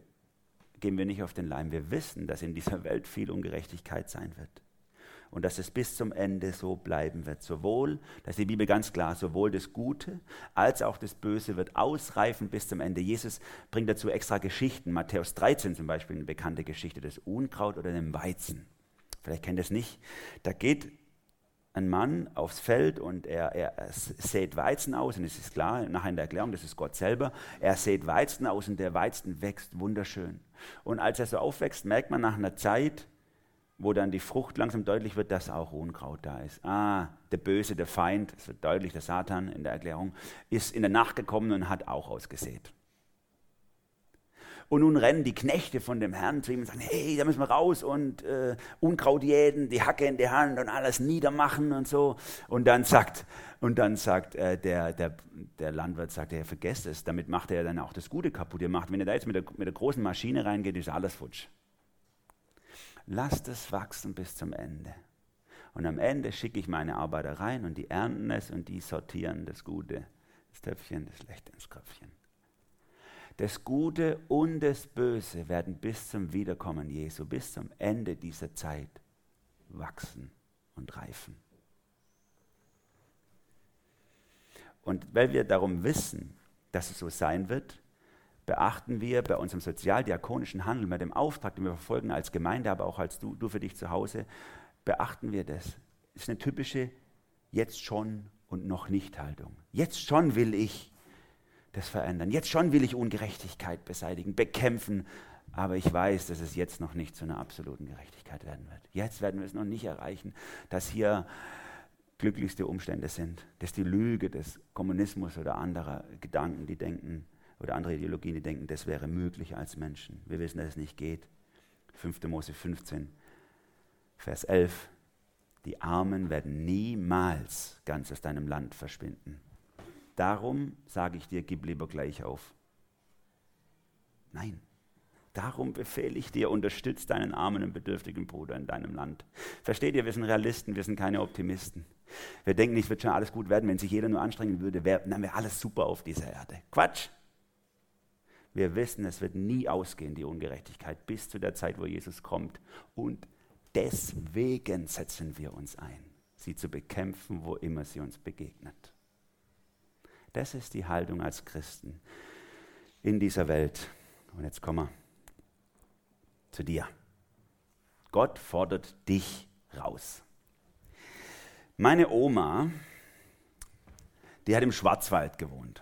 Speaker 1: gehen wir nicht auf den Leim. Wir wissen, dass in dieser Welt viel Ungerechtigkeit sein wird und dass es bis zum Ende so bleiben wird. Sowohl, das ist die Bibel ganz klar, sowohl das Gute als auch das Böse wird ausreifen bis zum Ende. Jesus bringt dazu extra Geschichten. Matthäus 13 zum Beispiel, eine bekannte Geschichte, das Unkraut oder dem Weizen. Vielleicht kennt ihr es nicht. Da geht ein Mann aufs Feld und er, er, sät Weizen aus, und es ist klar, nachher in der Erklärung, das ist Gott selber, er sät Weizen aus und der Weizen wächst wunderschön. Und als er so aufwächst, merkt man nach einer Zeit, wo dann die Frucht langsam deutlich wird, dass auch Unkraut da ist. Ah, der Böse, der Feind, es wird deutlich, der Satan in der Erklärung, ist in der Nacht gekommen und hat auch ausgesät. Und nun rennen die Knechte von dem Herrn zu ihm und sagen, hey, da müssen wir raus und äh, Unkraut jäden, die Hacke in die Hand und alles niedermachen und so. Und dann sagt, und dann sagt äh, der, der, der Landwirt, sagt er, vergesst es, damit macht er dann auch das Gute kaputt. Ihr macht, wenn ihr da jetzt mit der, mit der großen Maschine reingeht, ist alles futsch lasst es wachsen bis zum Ende. Und am Ende schicke ich meine Arbeiter rein und die ernten es und die sortieren das Gute, das Töpfchen, das Schlechte ins Kröpfchen. Das Gute und das Böse werden bis zum Wiederkommen Jesu, bis zum Ende dieser Zeit wachsen und reifen. Und weil wir darum wissen, dass es so sein wird, beachten wir bei unserem sozialdiakonischen Handeln, bei dem Auftrag, den wir verfolgen als Gemeinde, aber auch als du, du für dich zu Hause, beachten wir das. Das ist eine typische jetzt schon und noch nicht Haltung. Jetzt schon will ich das verändern. Jetzt schon will ich Ungerechtigkeit beseitigen, bekämpfen. Aber ich weiß, dass es jetzt noch nicht zu einer absoluten Gerechtigkeit werden wird. Jetzt werden wir es noch nicht erreichen, dass hier glücklichste Umstände sind. dass die Lüge des Kommunismus oder anderer Gedanken, die denken, oder andere Ideologien, die denken, das wäre möglich als Menschen. Wir wissen, dass es nicht geht. 5. Mose 15, Vers 11. Die Armen werden niemals ganz aus deinem Land verschwinden. Darum sage ich dir, gib lieber gleich auf. Nein. Darum befehle ich dir, unterstütz deinen armen und bedürftigen Bruder in deinem Land. Versteht ihr, wir sind Realisten, wir sind keine Optimisten. Wir denken, es wird schon alles gut werden, wenn sich jeder nur anstrengen würde, wäre wär alles super auf dieser Erde. Quatsch! Wir wissen, es wird nie ausgehen, die Ungerechtigkeit, bis zu der Zeit, wo Jesus kommt. Und deswegen setzen wir uns ein, sie zu bekämpfen, wo immer sie uns begegnet. Das ist die Haltung als Christen in dieser Welt. Und jetzt kommen wir zu dir. Gott fordert dich raus. Meine Oma, die hat im Schwarzwald gewohnt,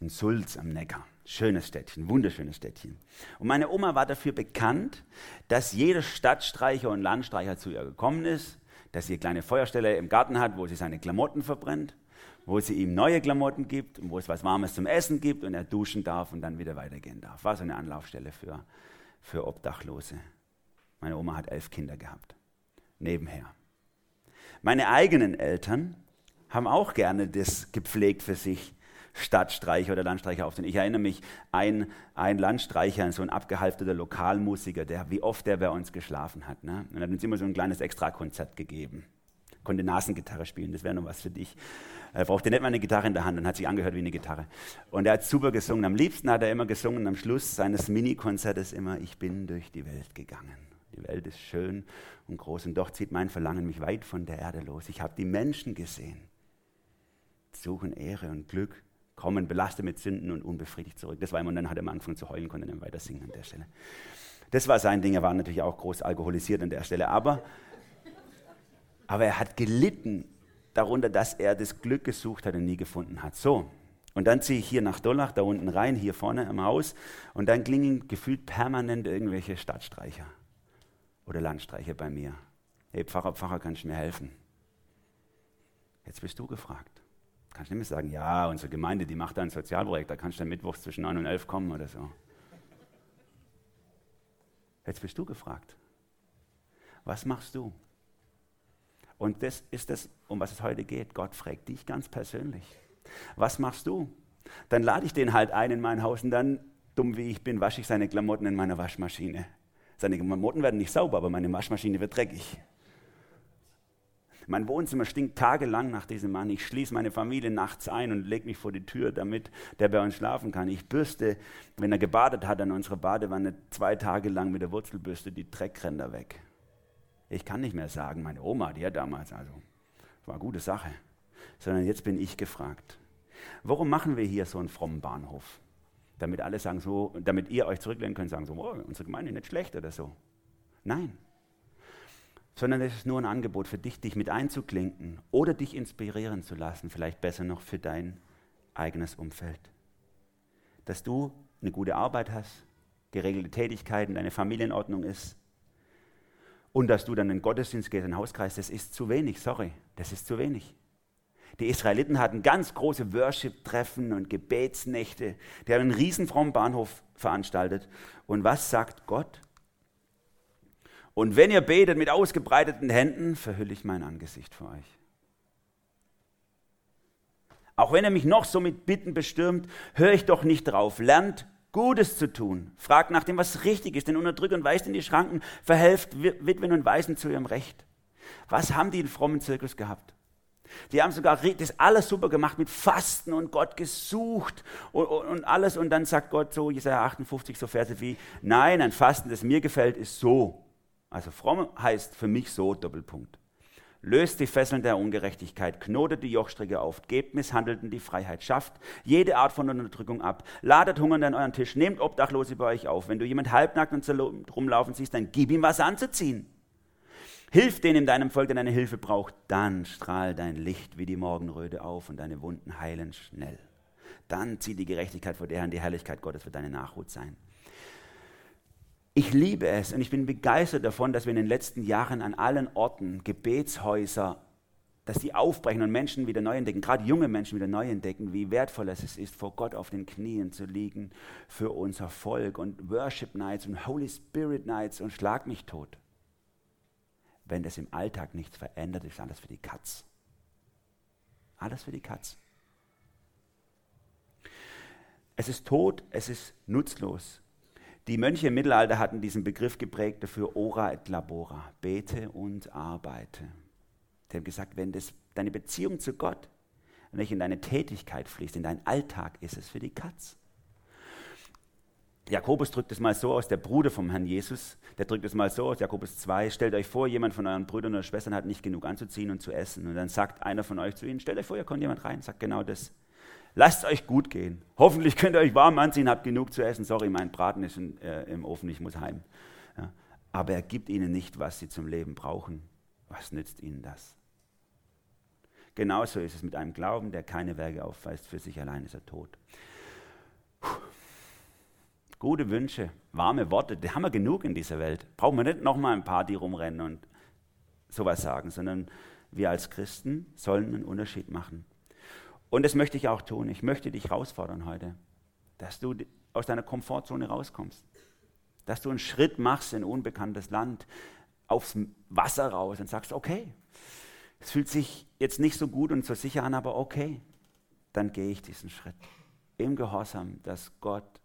Speaker 1: in Sulz am Neckar. Schönes Städtchen, wunderschönes Städtchen. Und meine Oma war dafür bekannt, dass jeder Stadtstreicher und Landstreicher zu ihr gekommen ist, dass sie eine kleine Feuerstelle im Garten hat, wo sie seine Klamotten verbrennt, wo sie ihm neue Klamotten gibt und wo es was Warmes zum Essen gibt und er duschen darf und dann wieder weitergehen darf. War so eine Anlaufstelle für, für Obdachlose. Meine Oma hat elf Kinder gehabt. Nebenher. Meine eigenen Eltern haben auch gerne das gepflegt für sich, Stadtstreicher oder Landstreicher aufzunehmen. Ich erinnere mich, ein, ein Landstreicher, so ein abgehalfterter Lokalmusiker, der, wie oft der bei uns geschlafen hat. Ne? Und hat uns immer so ein kleines Extrakonzert gegeben. Konnte Nasengitarre spielen, das wäre noch was für dich. Er brauchte nicht mal eine Gitarre in der Hand und hat sich angehört wie eine Gitarre. Und er hat super gesungen. Am liebsten hat er immer gesungen am Schluss seines Mini-Konzertes immer, ich bin durch die Welt gegangen. Die Welt ist schön und groß und doch zieht mein Verlangen mich weit von der Erde los. Ich habe die Menschen gesehen, suchen Ehre und Glück, kommen belastet mit Sünden und unbefriedigt zurück. Das war immer, und dann hat er mal angefangen zu heulen, konnte dann weiter singen an der Stelle. Das war sein Ding, er war natürlich auch groß alkoholisiert an der Stelle, aber, aber er hat gelitten darunter, dass er das Glück gesucht hat und nie gefunden hat. So, und dann ziehe ich hier nach Dollach, da unten rein, hier vorne im Haus, und dann klingen gefühlt permanent irgendwelche Stadtstreicher oder Landstreicher bei mir. Hey Pfarrer, Pfarrer, kannst du mir helfen? Jetzt bist du gefragt. Kannst du nicht mehr sagen, ja, unsere Gemeinde, die macht da ein Sozialprojekt, da kannst du dann mittwochs zwischen 9 und 11 kommen oder so. Jetzt bist du gefragt. Was machst du? Und das ist das, um was es heute geht. Gott fragt dich ganz persönlich. Was machst du? Dann lade ich den halt ein in mein Haus und dann, dumm wie ich bin, wasche ich seine Klamotten in meiner Waschmaschine. Seine Klamotten werden nicht sauber, aber meine Waschmaschine wird dreckig. Mein Wohnzimmer stinkt tagelang nach diesem Mann. Ich schließe meine Familie nachts ein und lege mich vor die Tür, damit der bei uns schlafen kann. Ich bürste, wenn er gebadet hat, an unserer Badewanne zwei Tage lang mit der Wurzelbürste die Dreckränder weg. Ich kann nicht mehr sagen, meine Oma, die hat damals, also war eine gute Sache. Sondern jetzt bin ich gefragt. Warum machen wir hier so einen frommen Bahnhof? Damit alle sagen so, damit ihr euch zurücklehnen könnt, sagen so, oh, unsere Gemeinde ist nicht schlecht oder so. Nein. Sondern es ist nur ein Angebot für dich, dich mit einzuklinken oder dich inspirieren zu lassen, vielleicht besser noch für dein eigenes Umfeld. Dass du eine gute Arbeit hast, geregelte Tätigkeiten, deine Familienordnung ist, und dass du dann in den Gottesdienst gehst, in den Hauskreis, das ist zu wenig, sorry, das ist zu wenig. Die Israeliten hatten ganz große Worship-Treffen und Gebetsnächte. Die haben einen riesen frommen Bahnhof veranstaltet. Und was sagt Gott? Und wenn ihr betet mit ausgebreiteten Händen, verhülle ich mein Angesicht vor euch. Auch wenn er mich noch so mit Bitten bestürmt, höre ich doch nicht drauf. Lernt Gutes zu tun. Fragt nach dem, was richtig ist, den unterdrückt und weist in die Schranken, verhelft Witwen und Waisen zu ihrem Recht. Was haben die in frommen Zirkus gehabt? Die haben sogar das alles super gemacht mit Fasten und Gott gesucht und, und, und, alles. Und dann sagt Gott so, Jesaja 58, so Verse wie, nein, ein Fasten, das mir gefällt, ist so. Also fromm heißt für mich so, Doppelpunkt. Löst die Fesseln der Ungerechtigkeit, knotet die Jochstricke auf, gebt Misshandelten die Freiheit, schafft jede Art von Unterdrückung ab, ladet Hunger an euren Tisch, nehmt Obdachlose bei euch auf. Wenn du jemand halbnackt und rumlaufen siehst, dann gib ihm was anzuziehen. Hilf denen in deinem Volk, der deine Hilfe braucht, dann strahl dein Licht wie die Morgenröte auf und deine Wunden heilen schnell. Dann zieh die Gerechtigkeit vor der Herrn, die Herrlichkeit Gottes wird deine Nachhut sein. Ich liebe es und ich bin begeistert davon, dass wir in den letzten Jahren an allen Orten Gebetshäuser, dass die aufbrechen und Menschen wieder neu entdecken, gerade junge Menschen wieder neu entdecken, wie wertvoll es ist, vor Gott auf den Knien zu liegen für unser Volk und Worship Nights und Holy Spirit Nights und Schlag mich tot. Wenn das im Alltag nichts verändert, ist alles für die Katz. Alles für die Katz. Es ist tot, es ist nutzlos. Die Mönche im Mittelalter hatten diesen Begriff geprägt dafür ora et labora, bete und arbeite. Die haben gesagt, wenn das, deine Beziehung zu Gott nicht in deine Tätigkeit fließt, in deinen Alltag, ist es für die Katz. Jakobus drückt es mal so aus, der Bruder vom Herrn Jesus, der drückt es mal so aus, Jakobus 2, stellt euch vor, jemand von euren Brüdern oder Schwestern hat nicht genug anzuziehen und zu essen. Und dann sagt einer von euch zu ihnen, stellt euch vor, hier kommt jemand rein, sagt genau das. Lasst euch gut gehen. Hoffentlich könnt ihr euch warm anziehen, habt genug zu essen. Sorry, mein Braten ist in, äh, im Ofen, ich muss heim. Ja. Aber er gibt ihnen nicht, was sie zum Leben brauchen. Was nützt ihnen das? Genauso ist es mit einem Glauben, der keine Werke aufweist. Für sich allein ist er tot. Puh. Gute Wünsche, warme Worte, die haben wir genug in dieser Welt. Brauchen wir nicht nochmal ein paar, die rumrennen und sowas sagen, sondern wir als Christen sollen einen Unterschied machen. Und das möchte ich auch tun. Ich möchte dich herausfordern heute, dass du aus deiner Komfortzone rauskommst. Dass du einen Schritt machst in unbekanntes Land, aufs Wasser raus und sagst, okay, es fühlt sich jetzt nicht so gut und so sicher an, aber okay, dann gehe ich diesen Schritt. Im Gehorsam, dass Gott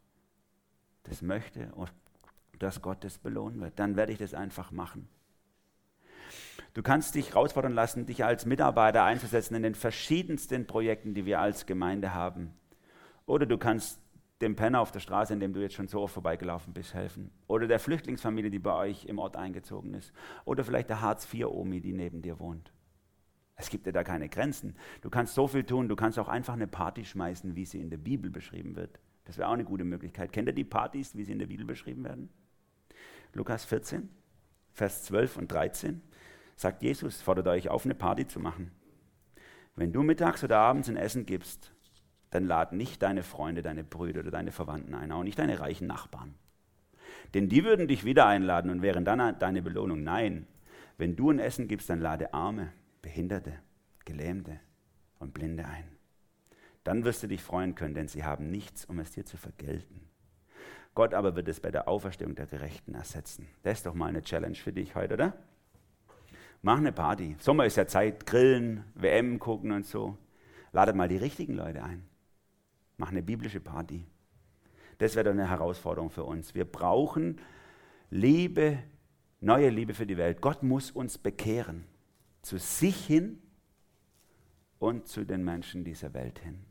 Speaker 1: das möchte und dass Gott das belohnen wird. Dann werde ich das einfach machen. Du kannst dich herausfordern lassen, dich als Mitarbeiter einzusetzen in den verschiedensten Projekten, die wir als Gemeinde haben. Oder du kannst dem Penner auf der Straße, in dem du jetzt schon so oft vorbeigelaufen bist, helfen. Oder der Flüchtlingsfamilie, die bei euch im Ort eingezogen ist. Oder vielleicht der Hartz-IV-Omi, die neben dir wohnt. Es gibt dir da keine Grenzen. Du kannst so viel tun. Du kannst auch einfach eine Party schmeißen, wie sie in der Bibel beschrieben wird. Das wäre auch eine gute Möglichkeit. Kennt ihr die Partys, wie sie in der Bibel beschrieben werden? Lukas 14, Vers 12 und 13 sagt Jesus, fordert euch auf, eine Party zu machen. Wenn du mittags oder abends ein Essen gibst, dann lad nicht deine Freunde, deine Brüder oder deine Verwandten ein, auch nicht deine reichen Nachbarn. Denn die würden dich wieder einladen und wären dann deine Belohnung. Nein, wenn du ein Essen gibst, dann lade Arme, Behinderte, Gelähmte und Blinde ein. Dann wirst du dich freuen können, denn sie haben nichts, um es dir zu vergelten. Gott aber wird es bei der Auferstehung der Gerechten ersetzen. Das ist doch mal eine Challenge für dich heute, oder? Mach eine Party. Sommer ist ja Zeit, grillen, WM gucken und so. Ladet mal die richtigen Leute ein. Mach eine biblische Party. Das wäre doch eine Herausforderung für uns. Wir brauchen Liebe, neue Liebe für die Welt. Gott muss uns bekehren. Zu sich hin und zu den Menschen dieser Welt hin.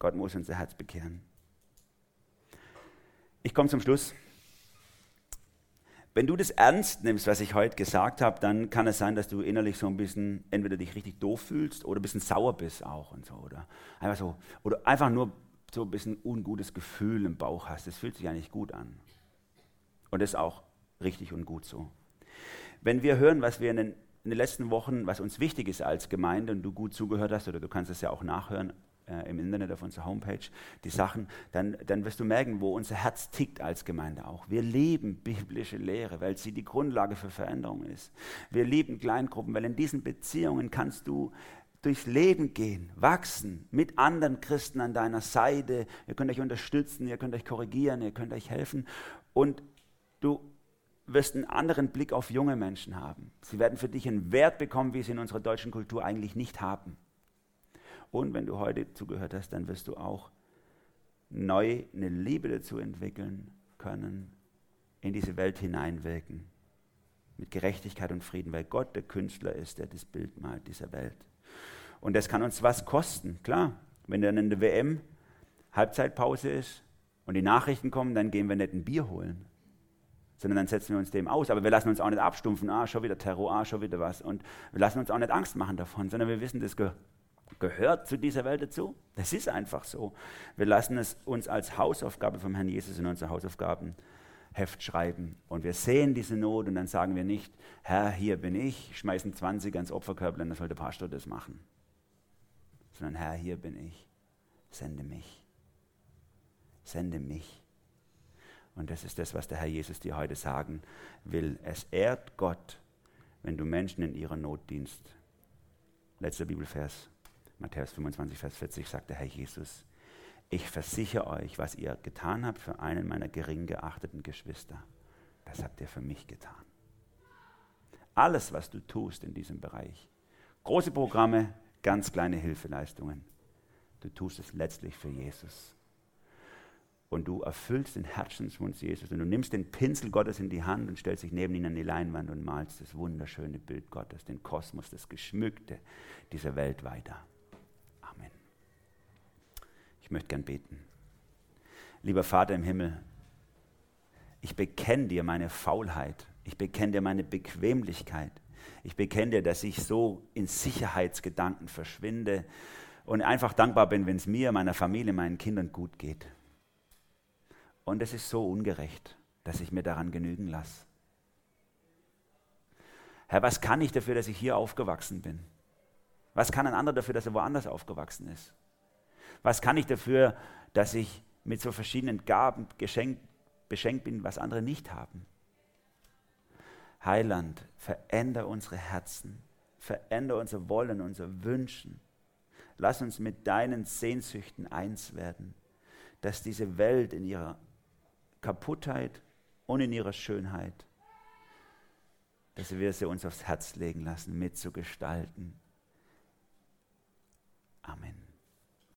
Speaker 1: Gott muss unser Herz bekehren. Ich komme zum Schluss. Wenn du das ernst nimmst, was ich heute gesagt habe, dann kann es sein, dass du innerlich so ein bisschen entweder dich richtig doof fühlst oder ein bisschen sauer bist auch und so oder einfach so oder einfach nur so ein bisschen ungutes Gefühl im Bauch hast. Das fühlt sich eigentlich gut an. Und das ist auch richtig und gut so. Wenn wir hören, was wir in den, in den letzten Wochen, was uns wichtig ist als Gemeinde und du gut zugehört hast, oder du kannst es ja auch nachhören äh, im Internet auf unserer Homepage die Sachen, dann, dann wirst du merken, wo unser Herz tickt als Gemeinde auch. Wir lieben biblische Lehre, weil sie die Grundlage für Veränderung ist. Wir lieben Kleingruppen, weil in diesen Beziehungen kannst du durchs Leben gehen, wachsen, mit anderen Christen an deiner Seite. Ihr könnt euch unterstützen, ihr könnt euch korrigieren, ihr könnt euch helfen. Und du wirst einen anderen Blick auf junge Menschen haben. Sie werden für dich einen Wert bekommen, wie sie in unserer deutschen Kultur eigentlich nicht haben. Und wenn du heute zugehört hast, dann wirst du auch neu eine Liebe dazu entwickeln können, in diese Welt hineinwirken. Mit Gerechtigkeit und Frieden, weil Gott der Künstler ist, der das Bild malt dieser Welt. Und das kann uns was kosten, klar. Wenn dann in der WM Halbzeitpause ist und die Nachrichten kommen, dann gehen wir nicht ein Bier holen, sondern dann setzen wir uns dem aus. Aber wir lassen uns auch nicht abstumpfen, ah, schon wieder Terror, ah, schon wieder was. Und wir lassen uns auch nicht Angst machen davon, sondern wir wissen, das gehört zu dieser Welt dazu. Das ist einfach so. Wir lassen es uns als Hausaufgabe vom Herrn Jesus in unser Hausaufgabenheft schreiben. Und wir sehen diese Not und dann sagen wir nicht, Herr, hier bin ich, schmeißen 20 ans Opferkörper, dann soll der Pastor das machen. Sondern Herr, hier bin ich, sende mich. Sende mich. Und das ist das, was der Herr Jesus dir heute sagen will. Es ehrt Gott, wenn du Menschen in ihrer Not dienst. Letzter Bibelvers. Matthäus 25, Vers 40 sagt der Herr Jesus, ich versichere euch, was ihr getan habt für einen meiner gering geachteten Geschwister, das habt ihr für mich getan. Alles, was du tust in diesem Bereich, große Programme, ganz kleine Hilfeleistungen, du tust es letztlich für Jesus. Und du erfüllst den Herzenswunsch Jesus und du nimmst den Pinsel Gottes in die Hand und stellst dich neben ihn an die Leinwand und malst das wunderschöne Bild Gottes, den Kosmos, das Geschmückte dieser Welt weiter. Ich möchte gern beten. Lieber Vater im Himmel, ich bekenne dir meine Faulheit. Ich bekenne dir meine Bequemlichkeit. Ich bekenne dir, dass ich so in Sicherheitsgedanken verschwinde und einfach dankbar bin, wenn es mir, meiner Familie, meinen Kindern gut geht. Und es ist so ungerecht, dass ich mir daran genügen lasse. Herr, was kann ich dafür, dass ich hier aufgewachsen bin? Was kann ein anderer dafür, dass er woanders aufgewachsen ist? Was kann ich dafür, dass ich mit so verschiedenen Gaben geschenkt, beschenkt bin, was andere nicht haben? Heiland, verändere unsere Herzen, verändere unser Wollen, unser Wünschen. Lass uns mit deinen Sehnsüchten eins werden, dass diese Welt in ihrer Kaputtheit und in ihrer Schönheit, dass wir sie uns aufs Herz legen lassen, mitzugestalten. Amen.